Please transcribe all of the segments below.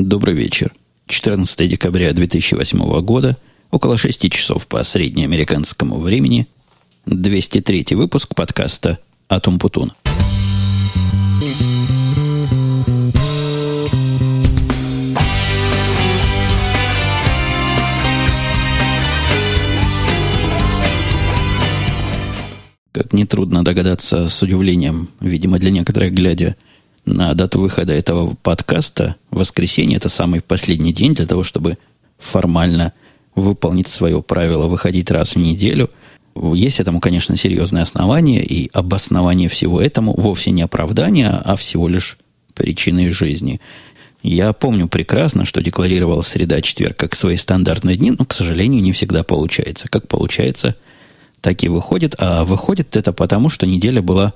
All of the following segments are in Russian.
Добрый вечер. 14 декабря 2008 года, около 6 часов по среднеамериканскому времени, 203 выпуск подкаста «Атум Путун». Как нетрудно догадаться с удивлением, видимо, для некоторых, глядя на дату выхода этого подкаста, воскресенье – это самый последний день для того, чтобы формально выполнить свое правило выходить раз в неделю. Есть этому, конечно, серьезное основание, и обоснование всего этому вовсе не оправдание, а всего лишь причины жизни. Я помню прекрасно, что декларировал среда-четверг как свои стандартные дни, но, к сожалению, не всегда получается. Как получается, так и выходит. А выходит это потому, что неделя была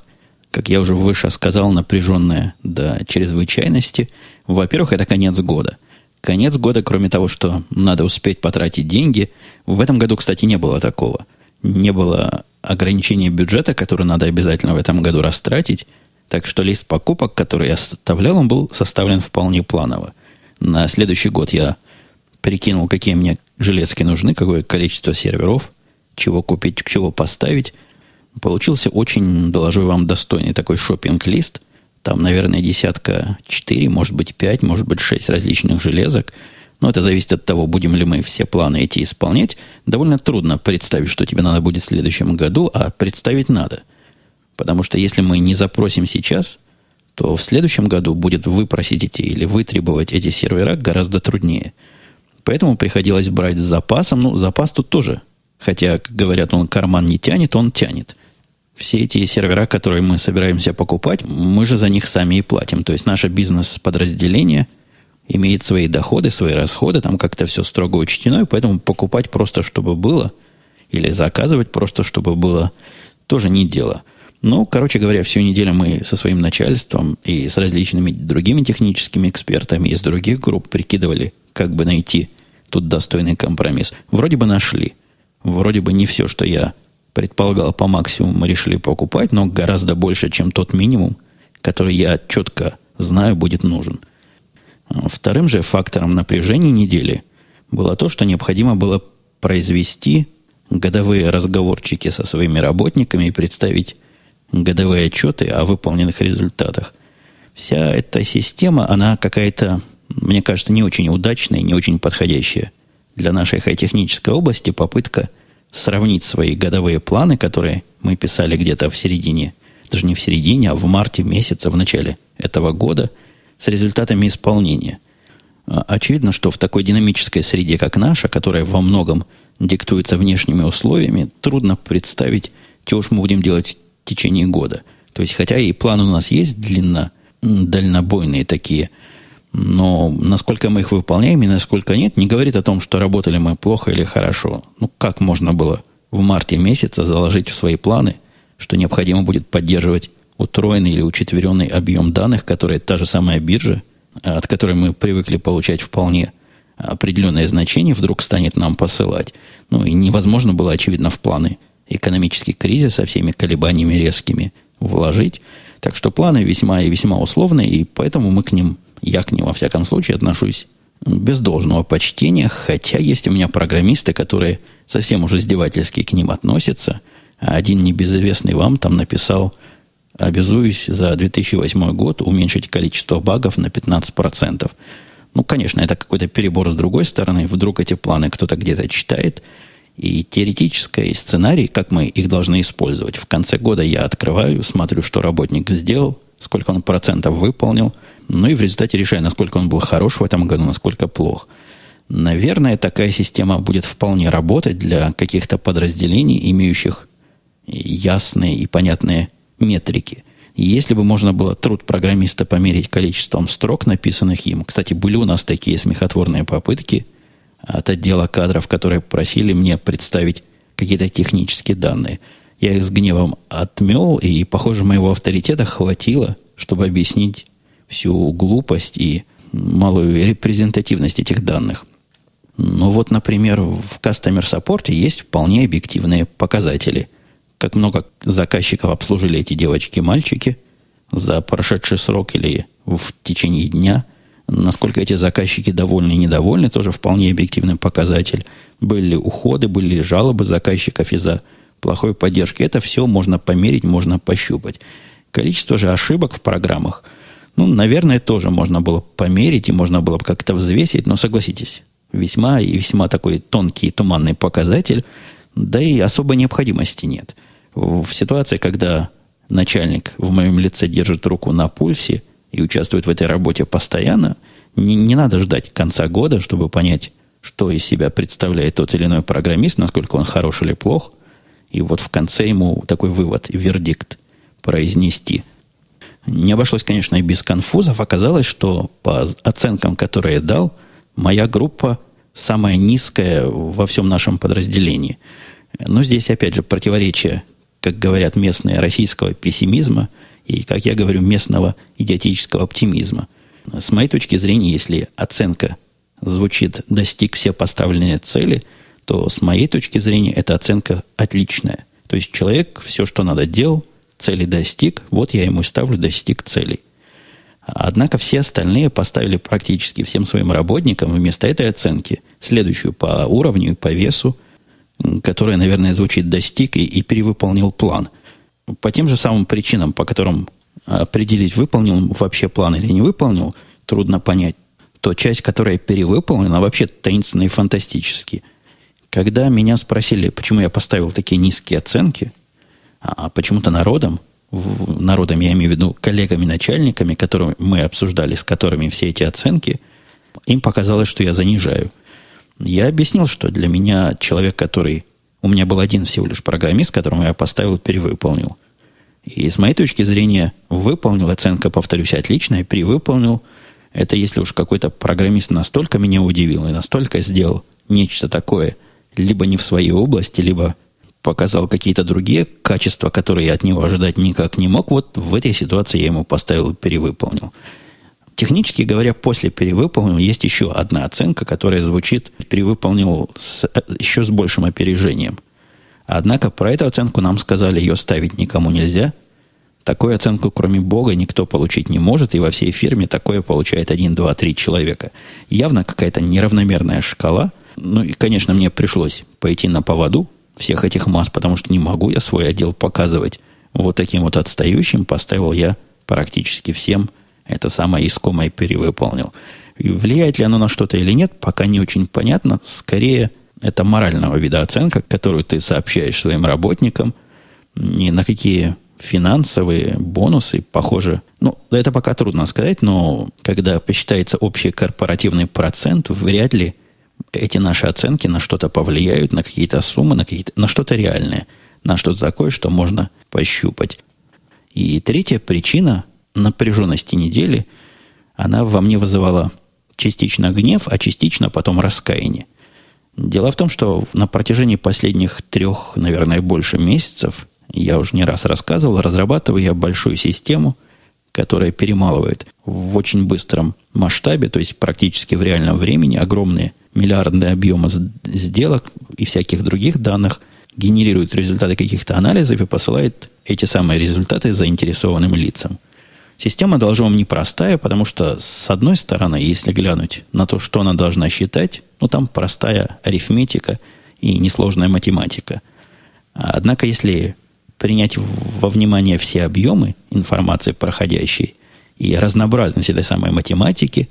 как я уже выше сказал, напряженная до чрезвычайности. Во-первых, это конец года. Конец года, кроме того, что надо успеть потратить деньги, в этом году, кстати, не было такого. Не было ограничения бюджета, который надо обязательно в этом году растратить. Так что лист покупок, который я составлял, он был составлен вполне планово. На следующий год я прикинул, какие мне железки нужны, какое количество серверов, чего купить, чего поставить. Получился очень, доложу вам, достойный такой шопинг-лист. Там, наверное, десятка четыре, может быть, пять, может быть, шесть различных железок. Но это зависит от того, будем ли мы все планы эти исполнять. Довольно трудно представить, что тебе надо будет в следующем году, а представить надо. Потому что если мы не запросим сейчас, то в следующем году будет выпросить эти или вытребовать эти сервера гораздо труднее. Поэтому приходилось брать с запасом. Ну, запас тут тоже. Хотя, как говорят, он карман не тянет, он тянет все эти сервера, которые мы собираемся покупать, мы же за них сами и платим. То есть наше бизнес-подразделение имеет свои доходы, свои расходы, там как-то все строго учтено, и поэтому покупать просто, чтобы было, или заказывать просто, чтобы было, тоже не дело. Ну, короче говоря, всю неделю мы со своим начальством и с различными другими техническими экспертами из других групп прикидывали, как бы найти тут достойный компромисс. Вроде бы нашли. Вроде бы не все, что я предполагал по максимуму, решили покупать, но гораздо больше, чем тот минимум, который я четко знаю будет нужен. Вторым же фактором напряжения недели было то, что необходимо было произвести годовые разговорчики со своими работниками и представить годовые отчеты о выполненных результатах. Вся эта система, она какая-то, мне кажется, не очень удачная, не очень подходящая для нашей хай-технической области. Попытка – сравнить свои годовые планы, которые мы писали где-то в середине, даже не в середине, а в марте месяца, в начале этого года, с результатами исполнения. А, очевидно, что в такой динамической среде, как наша, которая во многом диктуется внешними условиями, трудно представить, чего уж мы будем делать в течение года. То есть, хотя и планы у нас есть длинно, дальнобойные такие – но насколько мы их выполняем и насколько нет, не говорит о том, что работали мы плохо или хорошо. Ну, как можно было в марте месяце заложить в свои планы, что необходимо будет поддерживать утроенный или учетверенный объем данных, которые та же самая биржа, от которой мы привыкли получать вполне определенное значение, вдруг станет нам посылать. Ну, и невозможно было, очевидно, в планы экономический кризис со всеми колебаниями резкими вложить. Так что планы весьма и весьма условные, и поэтому мы к ним я к ним, во всяком случае, отношусь без должного почтения, хотя есть у меня программисты, которые совсем уже издевательски к ним относятся. Один небезызвестный вам там написал, обязуюсь за 2008 год уменьшить количество багов на 15%. Ну, конечно, это какой-то перебор с другой стороны. Вдруг эти планы кто-то где-то читает. И теоретическое, сценарий, как мы их должны использовать. В конце года я открываю, смотрю, что работник сделал, сколько он процентов выполнил – ну и в результате решаю, насколько он был хорош в этом году, насколько плох. Наверное, такая система будет вполне работать для каких-то подразделений, имеющих ясные и понятные метрики. Если бы можно было труд программиста померить количеством строк, написанных им. Кстати, были у нас такие смехотворные попытки от отдела кадров, которые просили мне представить какие-то технические данные. Я их с гневом отмел, и, похоже, моего авторитета хватило, чтобы объяснить всю глупость и малую репрезентативность этих данных. Ну вот, например, в Customer Support есть вполне объективные показатели. Как много заказчиков обслужили эти девочки и мальчики за прошедший срок или в течение дня, Насколько эти заказчики довольны и недовольны, тоже вполне объективный показатель. Были уходы, были жалобы заказчиков из-за плохой поддержки. Это все можно померить, можно пощупать. Количество же ошибок в программах, ну, наверное, тоже можно было померить и можно было бы как-то взвесить, но согласитесь, весьма и весьма такой тонкий и туманный показатель, да и особой необходимости нет. В ситуации, когда начальник в моем лице держит руку на пульсе и участвует в этой работе постоянно, не, не надо ждать конца года, чтобы понять, что из себя представляет тот или иной программист, насколько он хорош или плох, и вот в конце ему такой вывод, вердикт произнести. Не обошлось, конечно, и без конфузов. Оказалось, что по оценкам, которые я дал, моя группа самая низкая во всем нашем подразделении. Но здесь, опять же, противоречие как говорят местные, российского пессимизма и, как я говорю, местного идиотического оптимизма. С моей точки зрения, если оценка звучит «достиг все поставленные цели», то с моей точки зрения эта оценка отличная. То есть человек все, что надо, делал, цели достиг, вот я ему ставлю достиг целей. Однако все остальные поставили практически всем своим работникам вместо этой оценки следующую по уровню и по весу которое, наверное, звучит «достиг» и, и перевыполнил план. По тем же самым причинам, по которым определить, выполнил вообще план или не выполнил, трудно понять. То часть, которая перевыполнена, вообще таинственно и фантастически. Когда меня спросили, почему я поставил такие низкие оценки, а, почему-то народом, народом я имею в виду коллегами-начальниками, которыми мы обсуждали, с которыми все эти оценки, им показалось, что я занижаю – я объяснил, что для меня человек, который... У меня был один всего лишь программист, которому я поставил, перевыполнил. И с моей точки зрения, выполнил, оценка, повторюсь, отличная, перевыполнил. Это если уж какой-то программист настолько меня удивил и настолько сделал нечто такое, либо не в своей области, либо показал какие-то другие качества, которые я от него ожидать никак не мог, вот в этой ситуации я ему поставил перевыполнил. Технически говоря, после перевыполнил есть еще одна оценка, которая звучит перевыполнил с, еще с большим опережением. Однако про эту оценку нам сказали, ее ставить никому нельзя. Такую оценку, кроме Бога, никто получить не может, и во всей фирме такое получает 1, 2, 3 человека. Явно какая-то неравномерная шкала. Ну и, конечно, мне пришлось пойти на поводу всех этих масс, потому что не могу я свой отдел показывать вот таким вот отстающим. Поставил я практически всем – это самое искомое перевыполнил. И влияет ли оно на что-то или нет, пока не очень понятно. Скорее, это морального вида оценка, которую ты сообщаешь своим работникам, ни на какие финансовые бонусы, похоже, ну, это пока трудно сказать, но когда посчитается общий корпоративный процент, вряд ли эти наши оценки на что-то повлияют, на какие-то суммы, на, какие-то, на что-то реальное, на что-то такое, что можно пощупать. И третья причина, напряженности недели, она во мне вызывала частично гнев, а частично потом раскаяние. Дело в том, что на протяжении последних трех, наверное, больше месяцев, я уже не раз рассказывал, разрабатываю я большую систему, которая перемалывает в очень быстром масштабе, то есть практически в реальном времени, огромные миллиардные объемы сделок и всяких других данных, генерирует результаты каких-то анализов и посылает эти самые результаты заинтересованным лицам – Система должна вам непростая, потому что, с одной стороны, если глянуть на то, что она должна считать, ну, там простая арифметика и несложная математика. Однако, если принять во внимание все объемы информации проходящей и разнообразность этой самой математики,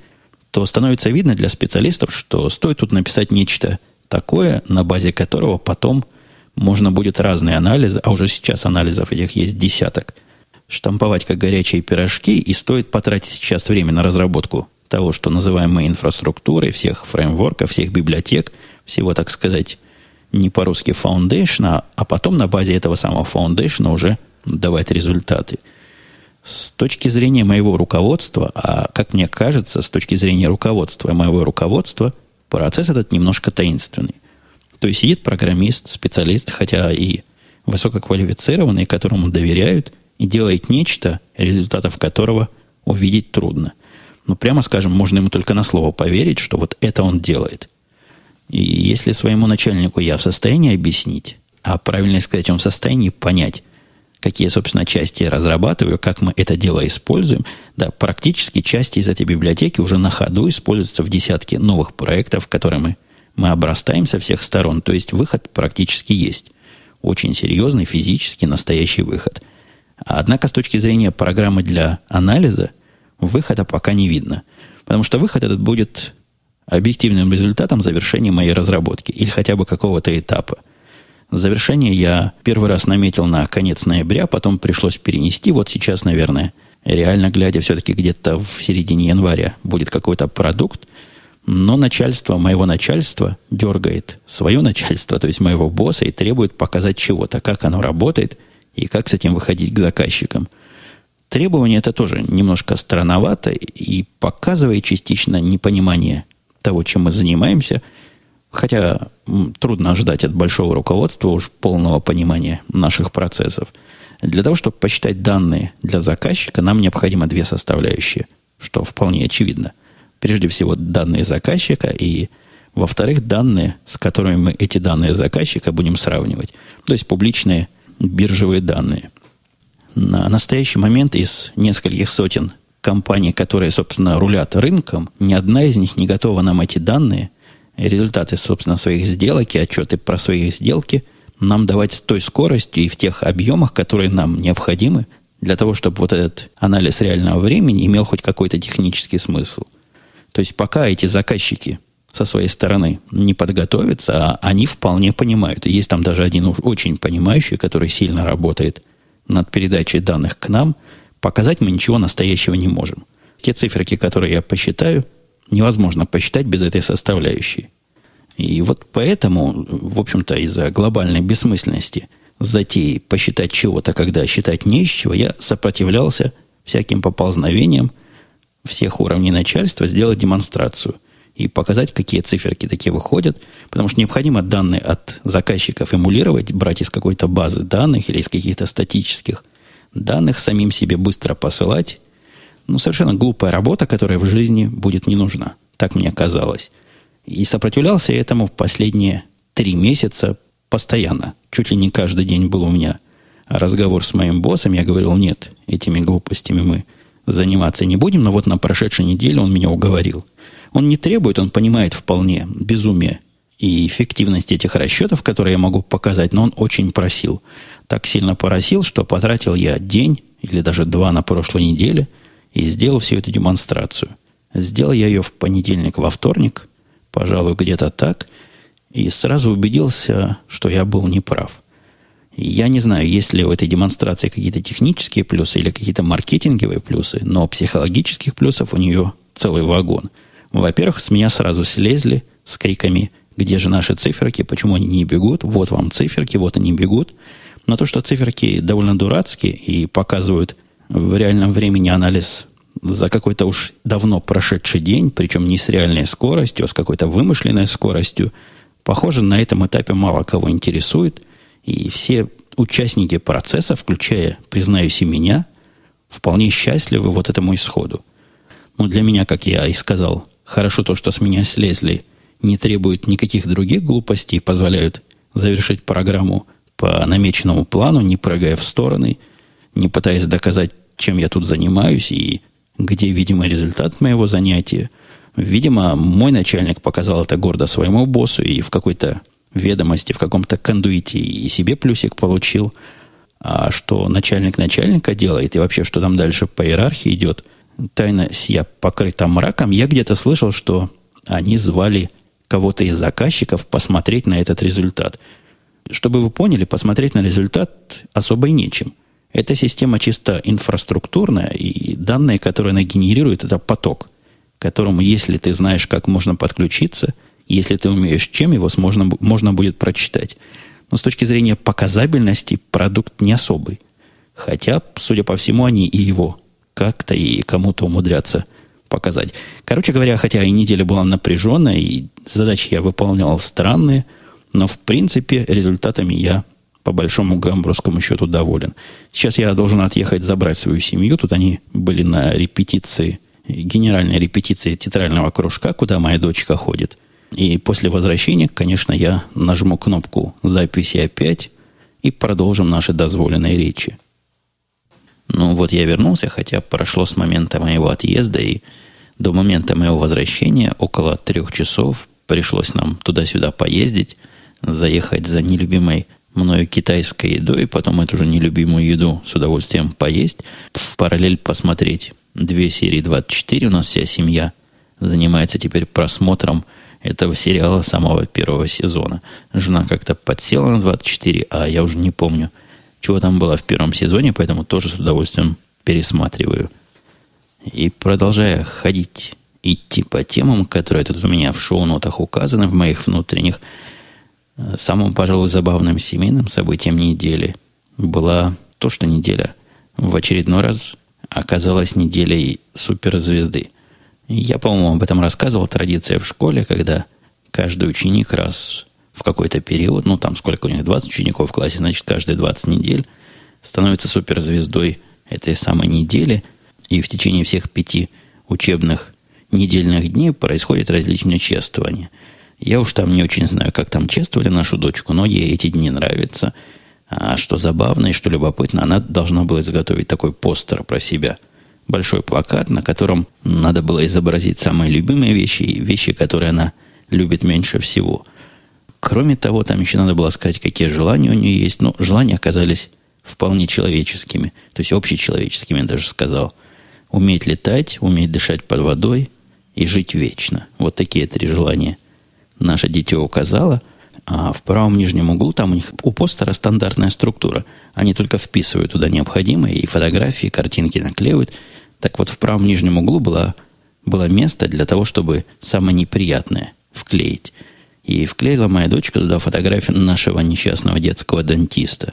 то становится видно для специалистов, что стоит тут написать нечто такое, на базе которого потом можно будет разные анализы, а уже сейчас анализов этих есть десяток, штамповать как горячие пирожки, и стоит потратить сейчас время на разработку того, что называем мы инфраструктурой, всех фреймворков, всех библиотек, всего, так сказать, не по-русски foundation, а потом на базе этого самого foundation уже давать результаты. С точки зрения моего руководства, а как мне кажется, с точки зрения руководства моего руководства, процесс этот немножко таинственный. То есть сидит программист, специалист, хотя и высококвалифицированный, которому доверяют – и делает нечто, результатов которого увидеть трудно. Ну, прямо скажем, можно ему только на слово поверить, что вот это он делает. И если своему начальнику я в состоянии объяснить, а правильно сказать, он в состоянии понять, какие, собственно, части я разрабатываю, как мы это дело используем. Да, практически части из этой библиотеки уже на ходу используются в десятке новых проектов, которыми мы обрастаем со всех сторон. То есть выход практически есть. Очень серьезный, физически настоящий выход. Однако с точки зрения программы для анализа, выхода пока не видно. Потому что выход этот будет объективным результатом завершения моей разработки или хотя бы какого-то этапа – Завершение я первый раз наметил на конец ноября, потом пришлось перенести. Вот сейчас, наверное, реально глядя, все-таки где-то в середине января будет какой-то продукт. Но начальство, моего начальства дергает свое начальство, то есть моего босса, и требует показать чего-то, как оно работает и как с этим выходить к заказчикам. Требование это тоже немножко странновато и показывает частично непонимание того, чем мы занимаемся – Хотя трудно ожидать от большого руководства уж полного понимания наших процессов. Для того, чтобы посчитать данные для заказчика, нам необходимо две составляющие, что вполне очевидно. Прежде всего, данные заказчика и, во-вторых, данные, с которыми мы эти данные заказчика будем сравнивать. То есть публичные биржевые данные. На настоящий момент из нескольких сотен компаний, которые, собственно, рулят рынком, ни одна из них не готова нам эти данные результаты, собственно, своих сделок и отчеты про свои сделки нам давать с той скоростью и в тех объемах, которые нам необходимы для того, чтобы вот этот анализ реального времени имел хоть какой-то технический смысл. То есть пока эти заказчики со своей стороны не подготовятся, а они вполне понимают. Есть там даже один уж очень понимающий, который сильно работает над передачей данных к нам, показать мы ничего настоящего не можем. Те циферки, которые я посчитаю, невозможно посчитать без этой составляющей. И вот поэтому, в общем-то, из-за глобальной бессмысленности затеи посчитать чего-то, когда считать не из чего, я сопротивлялся всяким поползновениям всех уровней начальства сделать демонстрацию и показать, какие циферки такие выходят, потому что необходимо данные от заказчиков эмулировать, брать из какой-то базы данных или из каких-то статических данных, самим себе быстро посылать ну, совершенно глупая работа, которая в жизни будет не нужна. Так мне казалось. И сопротивлялся я этому в последние три месяца постоянно. Чуть ли не каждый день был у меня разговор с моим боссом. Я говорил, нет, этими глупостями мы заниматься не будем. Но вот на прошедшей неделе он меня уговорил. Он не требует, он понимает вполне безумие и эффективность этих расчетов, которые я могу показать, но он очень просил. Так сильно просил, что потратил я день или даже два на прошлой неделе – и сделал всю эту демонстрацию. Сделал я ее в понедельник, во вторник, пожалуй, где-то так, и сразу убедился, что я был неправ. Я не знаю, есть ли в этой демонстрации какие-то технические плюсы или какие-то маркетинговые плюсы, но психологических плюсов у нее целый вагон. Во-первых, с меня сразу слезли с криками «Где же наши циферки? Почему они не бегут? Вот вам циферки, вот они бегут». Но то, что циферки довольно дурацкие и показывают в реальном времени анализ за какой-то уж давно прошедший день, причем не с реальной скоростью, а с какой-то вымышленной скоростью, похоже, на этом этапе мало кого интересует. И все участники процесса, включая, признаюсь, и меня, вполне счастливы вот этому исходу. Но для меня, как я и сказал, хорошо то, что с меня слезли, не требует никаких других глупостей, позволяют завершить программу по намеченному плану, не прыгая в стороны – не пытаясь доказать, чем я тут занимаюсь и где, видимо, результат моего занятия. Видимо, мой начальник показал это гордо своему боссу и в какой-то ведомости, в каком-то кондуите и себе плюсик получил. А что начальник начальника делает и вообще, что там дальше по иерархии идет, тайна сия покрыта мраком. Я где-то слышал, что они звали кого-то из заказчиков посмотреть на этот результат. Чтобы вы поняли, посмотреть на результат особо и нечем – эта система чисто инфраструктурная, и данные, которые она генерирует, это поток, которому, если ты знаешь, как можно подключиться, если ты умеешь, чем его можно, можно будет прочитать. Но с точки зрения показабельности продукт не особый. Хотя, судя по всему, они и его как-то и кому-то умудрятся показать. Короче говоря, хотя и неделя была напряженная, и задачи я выполнял странные, но в принципе результатами я по большому гамбургскому счету доволен. Сейчас я должен отъехать забрать свою семью. Тут они были на репетиции, генеральной репетиции театрального кружка, куда моя дочка ходит. И после возвращения, конечно, я нажму кнопку записи опять и продолжим наши дозволенные речи. Ну вот я вернулся, хотя прошло с момента моего отъезда и до момента моего возвращения около трех часов пришлось нам туда-сюда поездить, заехать за нелюбимой мною китайской едой, потом эту же нелюбимую еду с удовольствием поесть, в параллель посмотреть две серии 24. У нас вся семья занимается теперь просмотром этого сериала самого первого сезона. Жена как-то подсела на 24, а я уже не помню, чего там было в первом сезоне, поэтому тоже с удовольствием пересматриваю. И продолжая ходить, идти по темам, которые тут у меня в шоу-нотах указаны, в моих внутренних, самым, пожалуй, забавным семейным событием недели была то, что неделя в очередной раз оказалась неделей суперзвезды. Я, по-моему, об этом рассказывал. Традиция в школе, когда каждый ученик раз в какой-то период, ну там сколько у них, 20 учеников в классе, значит, каждые 20 недель становится суперзвездой этой самой недели. И в течение всех пяти учебных недельных дней происходит различные чествования. Я уж там не очень знаю, как там чествовали нашу дочку, но ей эти дни нравятся. А что забавно и что любопытно, она должна была изготовить такой постер про себя – большой плакат, на котором надо было изобразить самые любимые вещи и вещи, которые она любит меньше всего. Кроме того, там еще надо было сказать, какие желания у нее есть. Но желания оказались вполне человеческими, то есть общечеловеческими, я даже сказал. Уметь летать, уметь дышать под водой и жить вечно. Вот такие три желания наше дитё указало. А в правом нижнем углу там у них у постера стандартная структура. Они только вписывают туда необходимые и фотографии, и картинки наклеивают – так вот, в правом нижнем углу было, было место для того, чтобы самое неприятное вклеить. И вклеила моя дочка туда фотографию нашего несчастного детского дантиста.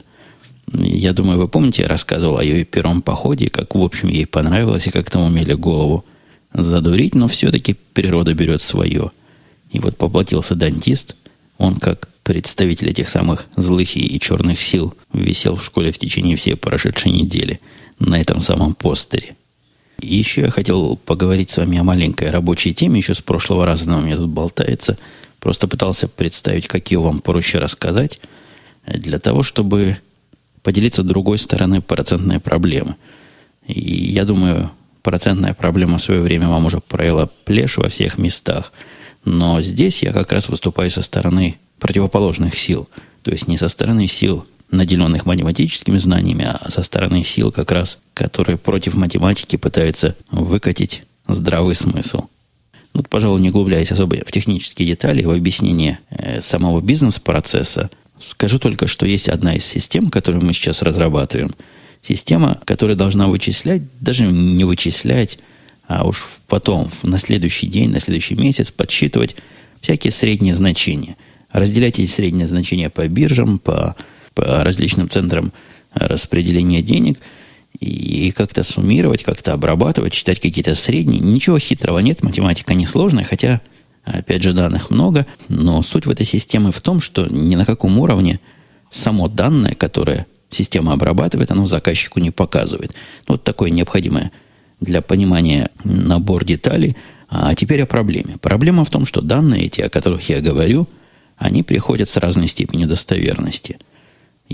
Я думаю, вы помните, я рассказывал о ее первом походе, как, в общем, ей понравилось, и как там умели голову задурить, но все-таки природа берет свое. И вот поплатился дантист, он как представитель этих самых злых и черных сил висел в школе в течение всей прошедшей недели на этом самом постере. И еще я хотел поговорить с вами о маленькой рабочей теме. Еще с прошлого раза она у меня тут болтается. Просто пытался представить, какие вам проще рассказать, для того, чтобы поделиться другой стороны процентной проблемы. И я думаю, процентная проблема в свое время вам уже провела плешь во всех местах. Но здесь я как раз выступаю со стороны противоположных сил. То есть не со стороны сил наделенных математическими знаниями, а со стороны сил как раз, которые против математики пытаются выкатить здравый смысл. Вот, пожалуй, не углубляясь особо в технические детали, в объяснение э, самого бизнес-процесса, скажу только, что есть одна из систем, которую мы сейчас разрабатываем. Система, которая должна вычислять, даже не вычислять, а уж потом, на следующий день, на следующий месяц подсчитывать всякие средние значения. Разделять эти средние значения по биржам, по по различным центрам распределения денег и как-то суммировать, как-то обрабатывать, читать какие-то средние. Ничего хитрого нет, математика несложная, хотя, опять же, данных много, но суть в этой системе в том, что ни на каком уровне само данное, которое система обрабатывает, оно заказчику не показывает. Вот такое необходимое для понимания набор деталей. А теперь о проблеме. Проблема в том, что данные эти, о которых я говорю, они приходят с разной степенью достоверности –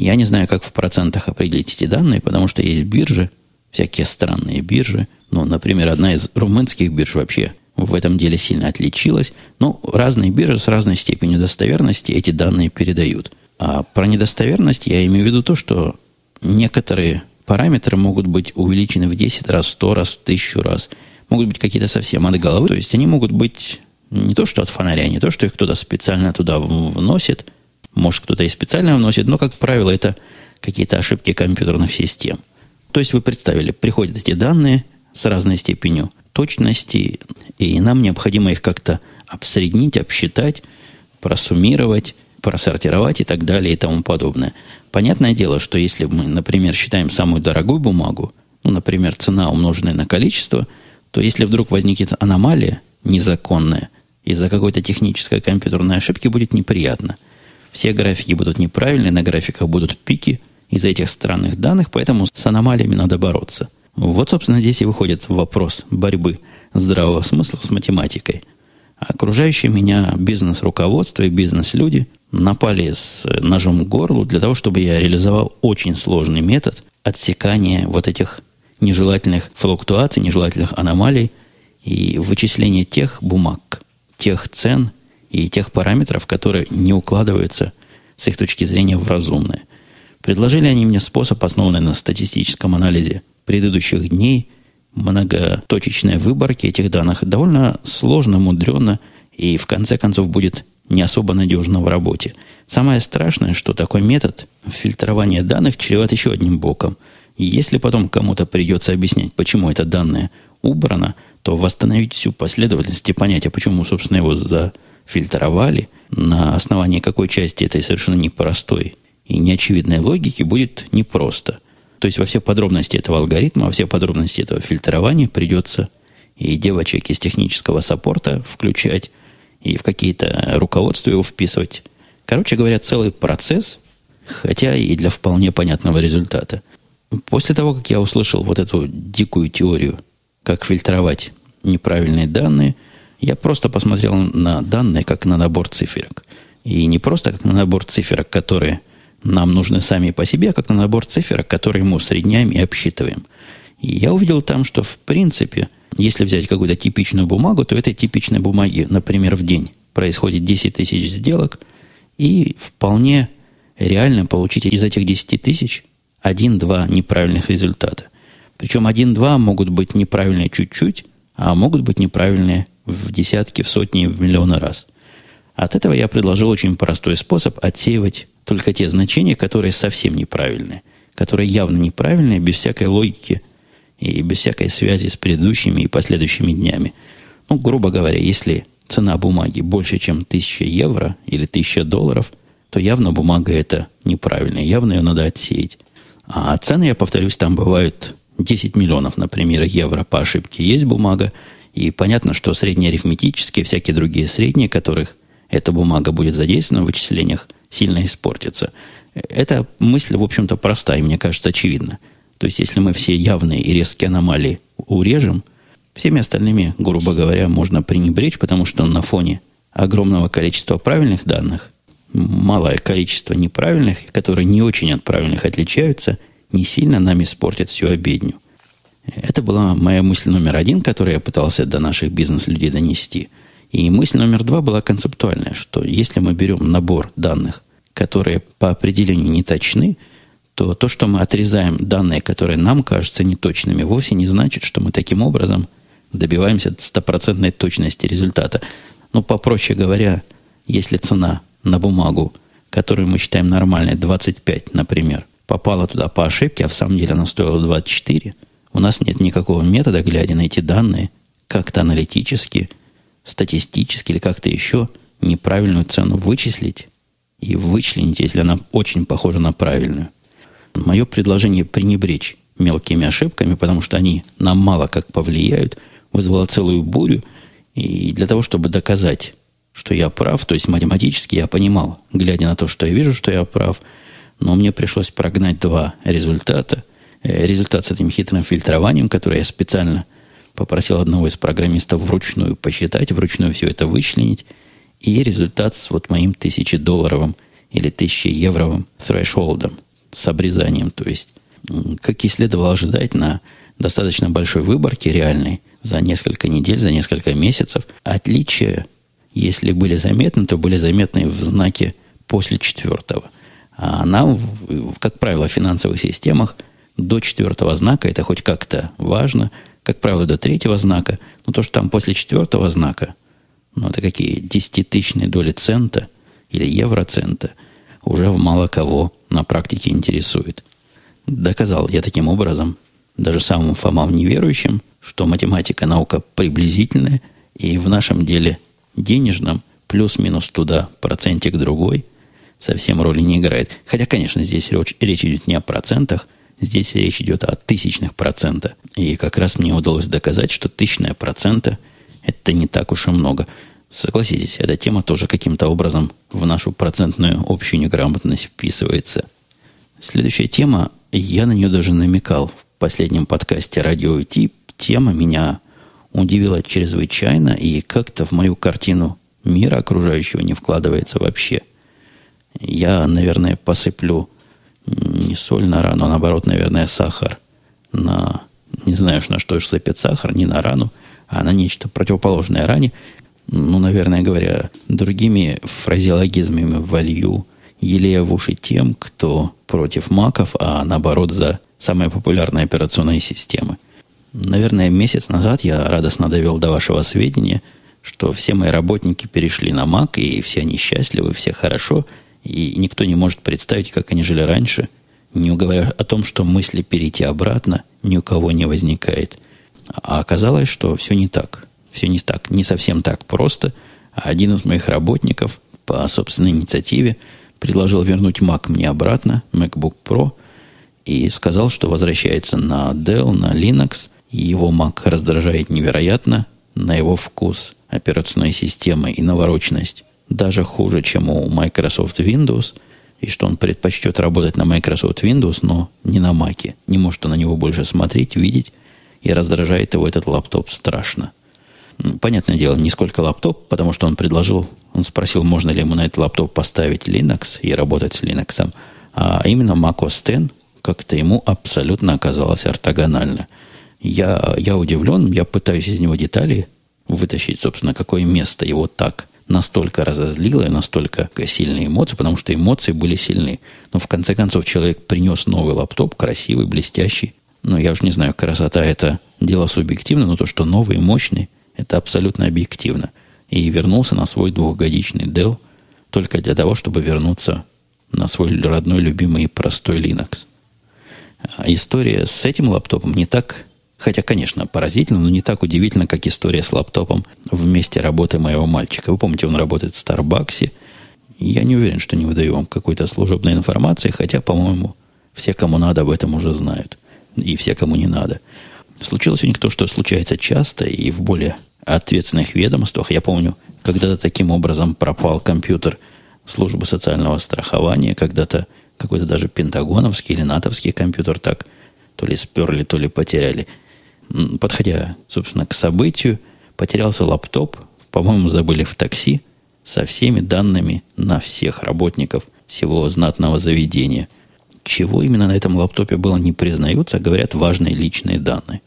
я не знаю, как в процентах определить эти данные, потому что есть биржи, всякие странные биржи. Ну, например, одна из румынских бирж вообще в этом деле сильно отличилась. Ну, разные биржи с разной степенью достоверности эти данные передают. А про недостоверность я имею в виду то, что некоторые параметры могут быть увеличены в 10 раз, в 100 раз, в 1000 раз. Могут быть какие-то совсем от головы. То есть они могут быть не то, что от фонаря, не то, что их кто-то специально туда вносит – может, кто-то и специально вносит, но, как правило, это какие-то ошибки компьютерных систем. То есть вы представили, приходят эти данные с разной степенью точности, и нам необходимо их как-то обсреднить, обсчитать, просуммировать, просортировать и так далее и тому подобное. Понятное дело, что если мы, например, считаем самую дорогую бумагу, ну, например, цена умноженная на количество, то если вдруг возникнет аномалия незаконная из-за какой-то технической компьютерной ошибки, будет неприятно – все графики будут неправильные, на графиках будут пики из-за этих странных данных, поэтому с аномалиями надо бороться. Вот, собственно, здесь и выходит вопрос борьбы здравого смысла с математикой. Окружающие меня бизнес-руководство и бизнес-люди напали с ножом к горлу для того, чтобы я реализовал очень сложный метод отсекания вот этих нежелательных флуктуаций, нежелательных аномалий и вычисление тех бумаг, тех цен и тех параметров, которые не укладываются с их точки зрения в разумное. Предложили они мне способ, основанный на статистическом анализе предыдущих дней, многоточечной выборки этих данных, довольно сложно, мудрено и в конце концов будет не особо надежно в работе. Самое страшное, что такой метод фильтрования данных чреват еще одним боком. И если потом кому-то придется объяснять, почему это данное убрано, то восстановить всю последовательность и понять, а почему, собственно, его зафильтровали, на основании какой части этой совершенно непростой и неочевидной логики будет непросто. То есть во все подробности этого алгоритма, во все подробности этого фильтрования придется и девочек из технического саппорта включать, и в какие-то руководства его вписывать. Короче говоря, целый процесс, хотя и для вполне понятного результата. После того, как я услышал вот эту дикую теорию, как фильтровать неправильные данные, я просто посмотрел на данные как на набор циферок. И не просто как на набор циферок, которые нам нужны сами по себе, как на набор циферок, которые мы усредняем и обсчитываем. И я увидел там, что в принципе – если взять какую-то типичную бумагу, то этой типичной бумаги, например, в день происходит 10 тысяч сделок, и вполне реально получить из этих 10 тысяч один-два неправильных результата. Причем один-два могут быть неправильные чуть-чуть, а могут быть неправильные в десятки, в сотни, в миллионы раз. От этого я предложил очень простой способ отсеивать только те значения, которые совсем неправильные, которые явно неправильные, без всякой логики и без всякой связи с предыдущими и последующими днями. Ну, грубо говоря, если цена бумаги больше, чем 1000 евро или 1000 долларов, то явно бумага это неправильная, явно ее надо отсеять. А цены, я повторюсь, там бывают 10 миллионов, например, евро по ошибке. Есть бумага, и понятно, что среднеарифметические, всякие другие средние, которых эта бумага будет задействована в вычислениях, сильно испортятся. Эта мысль, в общем-то, простая, и мне кажется, очевидна. То есть, если мы все явные и резкие аномалии урежем, всеми остальными, грубо говоря, можно пренебречь, потому что на фоне огромного количества правильных данных, малое количество неправильных, которые не очень от правильных отличаются, не сильно нам испортят всю обедню. Это была моя мысль номер один, которую я пытался до наших бизнес-людей донести. И мысль номер два была концептуальная, что если мы берем набор данных, которые по определению не точны, то то, что мы отрезаем данные, которые нам кажутся неточными, вовсе не значит, что мы таким образом добиваемся стопроцентной точности результата. Ну, попроще говоря, если цена на бумагу, которую мы считаем нормальной, 25, например, попала туда по ошибке, а в самом деле она стоила 24, у нас нет никакого метода, глядя на эти данные, как-то аналитически, статистически или как-то еще неправильную цену вычислить и вычленить, если она очень похожа на правильную. Мое предложение пренебречь мелкими ошибками, потому что они нам мало как повлияют, вызвало целую бурю. И для того, чтобы доказать, что я прав, то есть математически я понимал, глядя на то, что я вижу, что я прав, но мне пришлось прогнать два результата. Результат с этим хитрым фильтрованием, который я специально попросил одного из программистов вручную посчитать, вручную все это вычленить, и результат с вот моим тысячедолларовым или тысячеевровым thresholdом – с обрезанием. То есть, как и следовало ожидать, на достаточно большой выборке реальной за несколько недель, за несколько месяцев, отличия, если были заметны, то были заметны в знаке после четвертого. А нам, как правило, в финансовых системах до четвертого знака это хоть как-то важно, как правило, до третьего знака, но то, что там после четвертого знака, ну, это какие десятитысячные доли цента или евроцента – уже мало кого на практике интересует. Доказал я таким образом, даже самым Фомам неверующим, что математика наука приблизительная, и в нашем деле денежном плюс-минус туда процентик другой совсем роли не играет. Хотя, конечно, здесь речь идет не о процентах, здесь речь идет о тысячных процента. И как раз мне удалось доказать, что тысячная процента – это не так уж и много. Согласитесь, эта тема тоже каким-то образом в нашу процентную общую неграмотность вписывается. Следующая тема, я на нее даже намекал в последнем подкасте «Радио Ти». Тема меня удивила чрезвычайно и как-то в мою картину мира окружающего не вкладывается вообще. Я, наверное, посыплю не соль на рану, а наоборот, наверное, сахар на Не знаю, на что сыпет сахар, не на рану, а на нечто противоположное ране. Ну, наверное говоря, другими фразеологизмами волью елея в уши тем, кто против маков, а наоборот за самые популярные операционные системы. Наверное, месяц назад я радостно довел до вашего сведения, что все мои работники перешли на Mac, и все они счастливы, все хорошо, и никто не может представить, как они жили раньше, не говоря о том, что мысли перейти обратно ни у кого не возникает. А оказалось, что все не так. Все не так, не совсем так просто. Один из моих работников по собственной инициативе предложил вернуть Mac мне обратно, MacBook Pro, и сказал, что возвращается на Dell, на Linux, и его Mac раздражает невероятно на его вкус операционной системы и навороченность. Даже хуже, чем у Microsoft Windows, и что он предпочтет работать на Microsoft Windows, но не на Mac. Не может он на него больше смотреть, видеть, и раздражает его этот лаптоп страшно. Понятное дело, не сколько лаптоп, потому что он предложил он спросил, можно ли ему на этот лаптоп поставить Linux и работать с Linux. А именно macOS 10 как-то ему абсолютно оказалось ортогонально. Я, я удивлен, я пытаюсь из него детали вытащить, собственно, какое место его так настолько разозлило и настолько сильные эмоции, потому что эмоции были сильны. Но в конце концов человек принес новый лаптоп, красивый, блестящий. Ну, я уж не знаю, красота это дело субъективно, но то, что новый и мощный, это абсолютно объективно и вернулся на свой двухгодичный Dell только для того, чтобы вернуться на свой родной, любимый и простой Linux. А история с этим лаптопом не так, хотя, конечно, поразительно, но не так удивительно, как история с лаптопом в месте работы моего мальчика. Вы помните, он работает в Старбаксе. Я не уверен, что не выдаю вам какой-то служебной информации, хотя, по-моему, все, кому надо, об этом уже знают. И все, кому не надо. Случилось у них то, что случается часто и в более ответственных ведомствах. Я помню, когда-то таким образом пропал компьютер службы социального страхования, когда-то какой-то даже пентагоновский или натовский компьютер так то ли сперли, то ли потеряли. Подходя, собственно, к событию, потерялся лаптоп, по-моему, забыли в такси со всеми данными на всех работников всего знатного заведения. Чего именно на этом лаптопе было, не признаются, а говорят важные личные данные.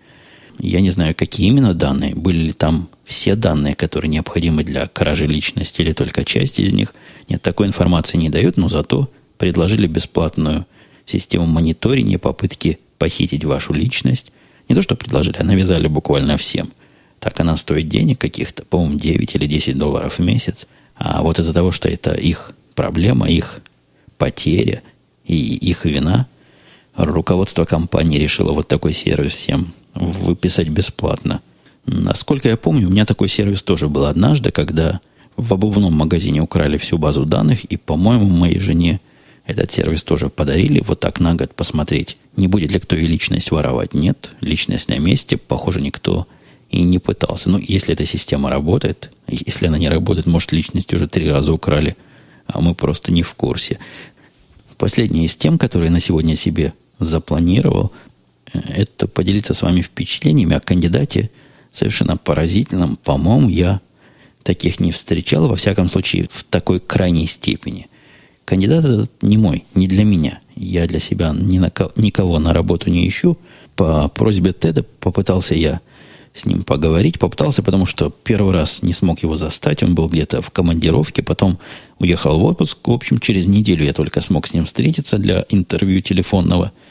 Я не знаю, какие именно данные. Были ли там все данные, которые необходимы для кражи личности, или только часть из них. Нет, такой информации не дают, но зато предложили бесплатную систему мониторинга, попытки похитить вашу личность. Не то, что предложили, а навязали буквально всем. Так она стоит денег каких-то, по-моему, 9 или 10 долларов в месяц. А вот из-за того, что это их проблема, их потеря и их вина, руководство компании решило вот такой сервис всем выписать бесплатно. Насколько я помню, у меня такой сервис тоже был однажды, когда в обувном магазине украли всю базу данных, и, по-моему, моей жене этот сервис тоже подарили, вот так на год посмотреть, не будет ли кто и личность воровать. Нет, личность на месте, похоже, никто и не пытался. Ну, если эта система работает, если она не работает, может, личность уже три раза украли, а мы просто не в курсе. Последняя из тем, которые я на сегодня себе запланировал, это поделиться с вами впечатлениями о кандидате совершенно поразительном. По-моему, я таких не встречал, во всяком случае, в такой крайней степени. Кандидат этот не мой, не для меня. Я для себя ни на кого, никого на работу не ищу. По просьбе Теда попытался я с ним поговорить. Попытался, потому что первый раз не смог его застать. Он был где-то в командировке, потом уехал в отпуск. В общем, через неделю я только смог с ним встретиться для интервью телефонного –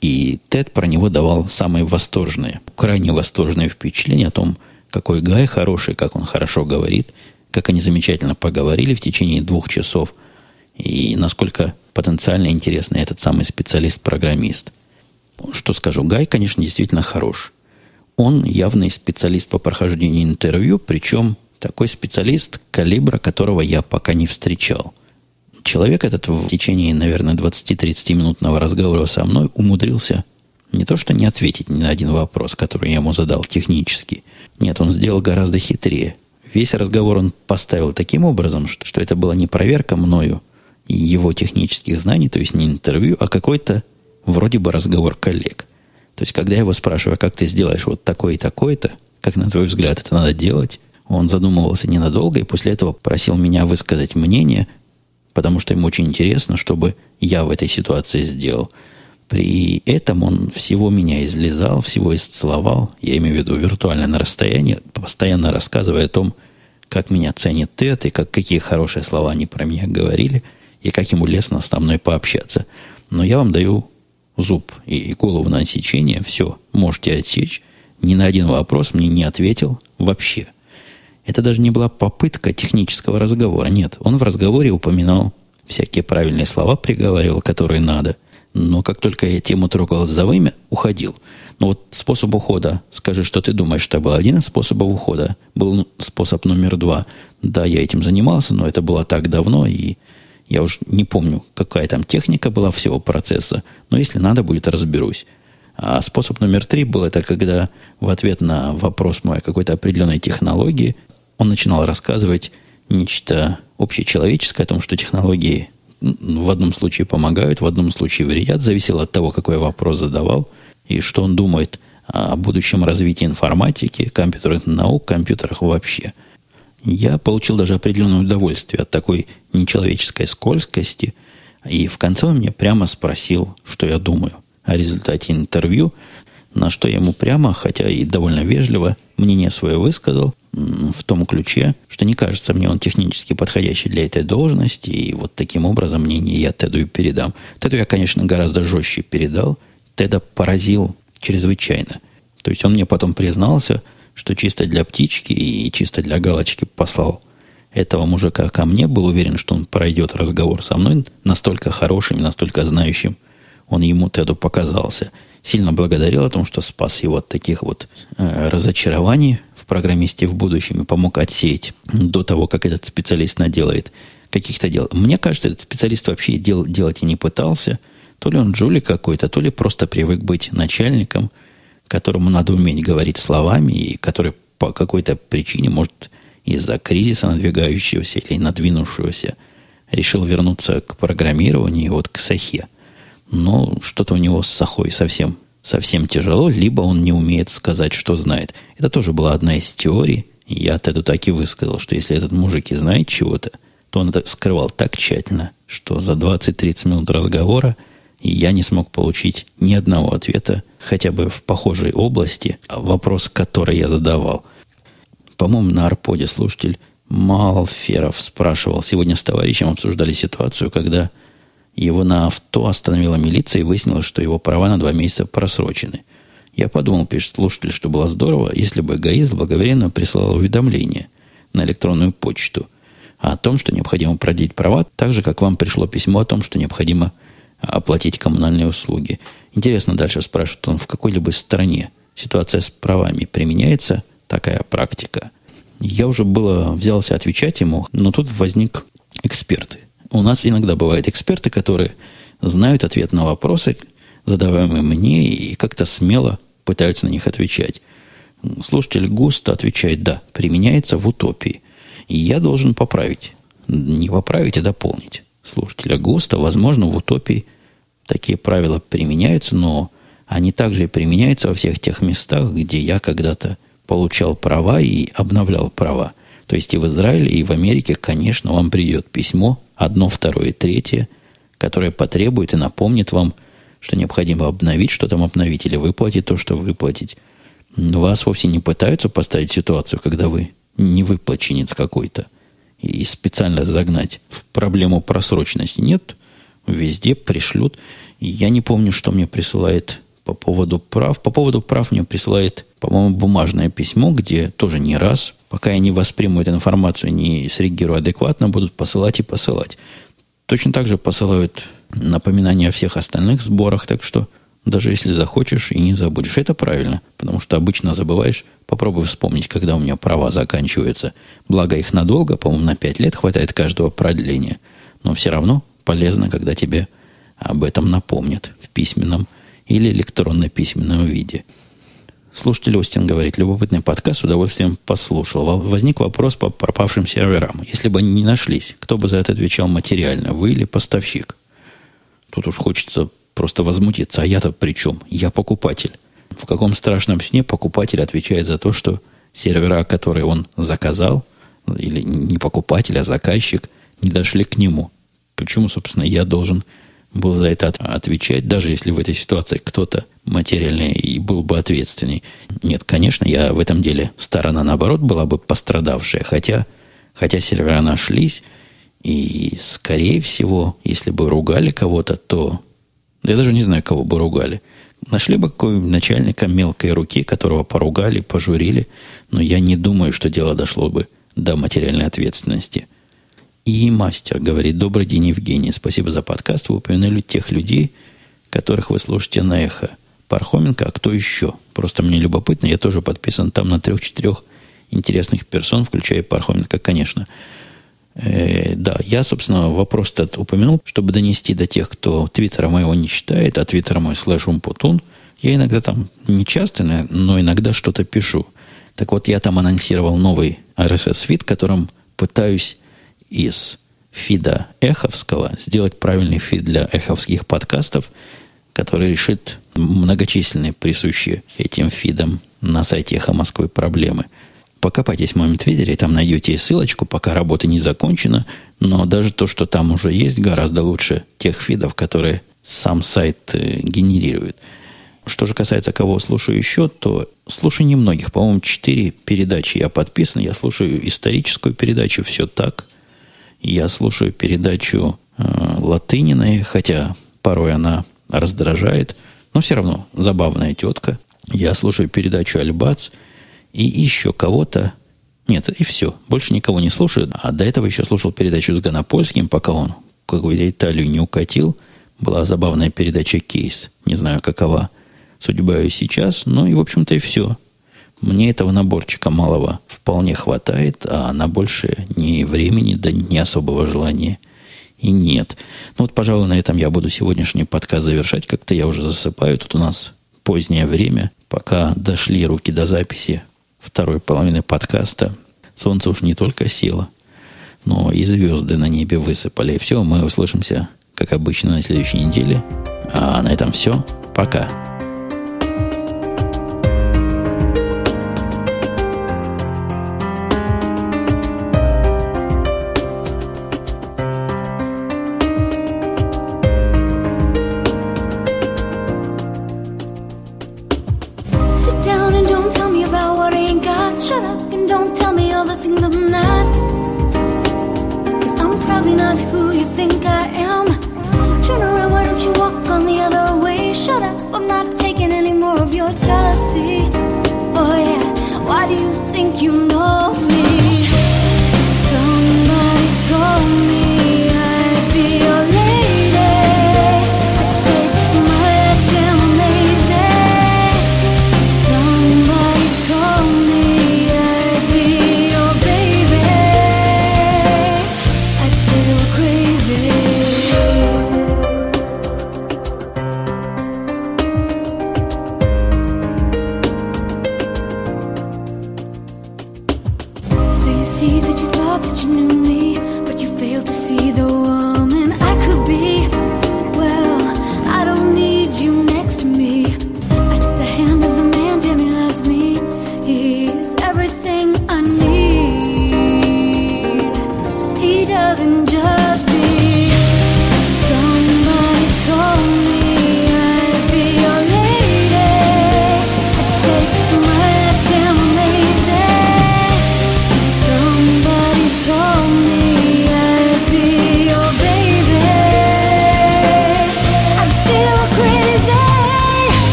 и Тед про него давал самые восторженные, крайне восторженные впечатления о том, какой Гай хороший, как он хорошо говорит, как они замечательно поговорили в течение двух часов, и насколько потенциально интересный этот самый специалист-программист. Что скажу, Гай, конечно, действительно хорош. Он явный специалист по прохождению интервью, причем такой специалист, калибра которого я пока не встречал – человек этот в течение, наверное, 20-30 минутного разговора со мной умудрился не то что не ответить ни на один вопрос, который я ему задал технически. Нет, он сделал гораздо хитрее. Весь разговор он поставил таким образом, что, что это была не проверка мною его технических знаний, то есть не интервью, а какой-то вроде бы разговор коллег. То есть, когда я его спрашиваю, «А как ты сделаешь вот такое и такое-то, как на твой взгляд это надо делать, он задумывался ненадолго и после этого просил меня высказать мнение, потому что ему очень интересно, чтобы я в этой ситуации сделал. При этом он всего меня излезал, всего исцеловал, я имею в виду виртуально на расстоянии, постоянно рассказывая о том, как меня ценит Тед, и как, какие хорошие слова они про меня говорили, и как ему лестно со мной пообщаться. Но я вам даю зуб и голову на отсечение, все, можете отсечь. Ни на один вопрос мне не ответил вообще. Это даже не была попытка технического разговора. Нет, он в разговоре упоминал всякие правильные слова, приговаривал, которые надо. Но как только я тему трогал за вымя, уходил. Но вот способ ухода, скажи, что ты думаешь, что был один из способов ухода. Был способ номер два. Да, я этим занимался, но это было так давно, и я уж не помню, какая там техника была всего процесса. Но если надо будет, разберусь. А способ номер три был это, когда в ответ на вопрос мой о какой-то определенной технологии он начинал рассказывать нечто общечеловеческое о том, что технологии в одном случае помогают, в одном случае вредят, зависело от того, какой вопрос задавал, и что он думает о будущем развитии информатики, компьютерных наук, компьютерах вообще. Я получил даже определенное удовольствие от такой нечеловеческой скользкости, и в конце он мне прямо спросил, что я думаю о результате интервью, на что я ему прямо, хотя и довольно вежливо, мнение свое высказал в том ключе, что не кажется мне он технически подходящий для этой должности, и вот таким образом мнение я Теду и передам. Теду я, конечно, гораздо жестче передал. Теда поразил чрезвычайно. То есть он мне потом признался, что чисто для птички и чисто для галочки послал этого мужика ко мне, был уверен, что он пройдет разговор со мной, настолько хорошим, настолько знающим он ему Теду показался. Сильно благодарил о том, что спас его от таких вот э, разочарований в программисте в будущем и помог отсеять до того, как этот специалист наделает каких-то дел. Мне кажется, этот специалист вообще дел, делать и не пытался. То ли он Джули какой-то, то ли просто привык быть начальником, которому надо уметь говорить словами, и который по какой-то причине, может, из-за кризиса надвигающегося или надвинувшегося, решил вернуться к программированию, вот к Сахе. Но что-то у него с Сахой совсем совсем тяжело, либо он не умеет сказать, что знает. Это тоже была одна из теорий. И я от этого так и высказал, что если этот мужик и знает чего-то, то он это скрывал так тщательно, что за 20-30 минут разговора я не смог получить ни одного ответа, хотя бы в похожей области, вопрос, который я задавал. По-моему, на Арподе слушатель Малферов спрашивал. Сегодня с товарищем обсуждали ситуацию, когда его на авто остановила милиция и выяснилось, что его права на два месяца просрочены. Я подумал, пишет слушатель, что было здорово, если бы ГАИ благоверенно прислал уведомление на электронную почту о том, что необходимо продлить права, так же, как вам пришло письмо о том, что необходимо оплатить коммунальные услуги. Интересно, дальше спрашивает он, в какой-либо стране ситуация с правами применяется такая практика? Я уже было взялся отвечать ему, но тут возник эксперт у нас иногда бывают эксперты, которые знают ответ на вопросы, задаваемые мне, и как-то смело пытаются на них отвечать. Слушатель густо отвечает «да», применяется в утопии. И я должен поправить. Не поправить, а дополнить. Слушателя густо, возможно, в утопии такие правила применяются, но они также и применяются во всех тех местах, где я когда-то получал права и обновлял права. То есть и в Израиле, и в Америке, конечно, вам придет письмо одно, второе, третье, которое потребует и напомнит вам, что необходимо обновить, что там обновить, или выплатить то, что выплатить. Но вас вовсе не пытаются поставить ситуацию, когда вы не выплаченец какой-то, и специально загнать в проблему просрочности. Нет, везде пришлют. Я не помню, что мне присылает по поводу прав. По поводу прав мне присылает, по-моему, бумажное письмо, где тоже не раз пока я не восприму эту информацию, не среагирую адекватно, будут посылать и посылать. Точно так же посылают напоминания о всех остальных сборах, так что даже если захочешь и не забудешь. Это правильно, потому что обычно забываешь. Попробуй вспомнить, когда у меня права заканчиваются. Благо их надолго, по-моему, на 5 лет хватает каждого продления. Но все равно полезно, когда тебе об этом напомнят в письменном или электронно-письменном виде. Слушатель Остин говорит, любопытный подкаст, с удовольствием послушал. Возник вопрос по пропавшим серверам. Если бы они не нашлись, кто бы за это отвечал материально, вы или поставщик? Тут уж хочется просто возмутиться. А я-то при чем? Я покупатель. В каком страшном сне покупатель отвечает за то, что сервера, которые он заказал, или не покупатель, а заказчик, не дошли к нему? Почему, собственно, я должен был за это отвечать, даже если в этой ситуации кто-то материальный и был бы ответственный. Нет, конечно, я в этом деле сторона, наоборот, была бы пострадавшая, хотя, хотя сервера нашлись, и, скорее всего, если бы ругали кого-то, то... Я даже не знаю, кого бы ругали. Нашли бы какого-нибудь начальника мелкой руки, которого поругали, пожурили, но я не думаю, что дело дошло бы до материальной ответственности – и мастер говорит, добрый день, Евгений, спасибо за подкаст. Вы упомянули тех людей, которых вы слушаете на эхо. Пархоменко, а кто еще? Просто мне любопытно, я тоже подписан там на трех-четырех интересных персон, включая Пархоменко, конечно. Э, да, я, собственно, вопрос этот упомянул, чтобы донести до тех, кто твиттера моего не читает, а твиттер мой слэш умпутун, я иногда там, не часто, но иногда что-то пишу. Так вот, я там анонсировал новый RSS-фид, которым пытаюсь из фида эховского сделать правильный фид для эховских подкастов, который решит многочисленные присущие этим фидам на сайте Эхо Москвы проблемы. Покопайтесь в моем твиттере, там найдете ссылочку, пока работа не закончена, но даже то, что там уже есть, гораздо лучше тех фидов, которые сам сайт э, генерирует. Что же касается кого слушаю еще, то слушаю немногих. По-моему, четыре передачи я подписан. Я слушаю историческую передачу «Все так», я слушаю передачу э, Латыниной, хотя порой она раздражает, но все равно забавная тетка. Я слушаю передачу Альбац и еще кого-то. Нет, и все. Больше никого не слушаю. А до этого еще слушал передачу с Гонопольским, пока он какую-то Италию не укатил. Была забавная передача «Кейс». Не знаю, какова судьба ее сейчас. Ну и, в общем-то, и все. Мне этого наборчика малого вполне хватает, а на больше ни времени, да ни особого желания и нет. Ну вот, пожалуй, на этом я буду сегодняшний подкаст завершать. Как-то я уже засыпаю. Тут у нас позднее время. Пока дошли руки до записи второй половины подкаста, солнце уж не только село, но и звезды на небе высыпали. Все, мы услышимся, как обычно, на следующей неделе. А на этом все. Пока.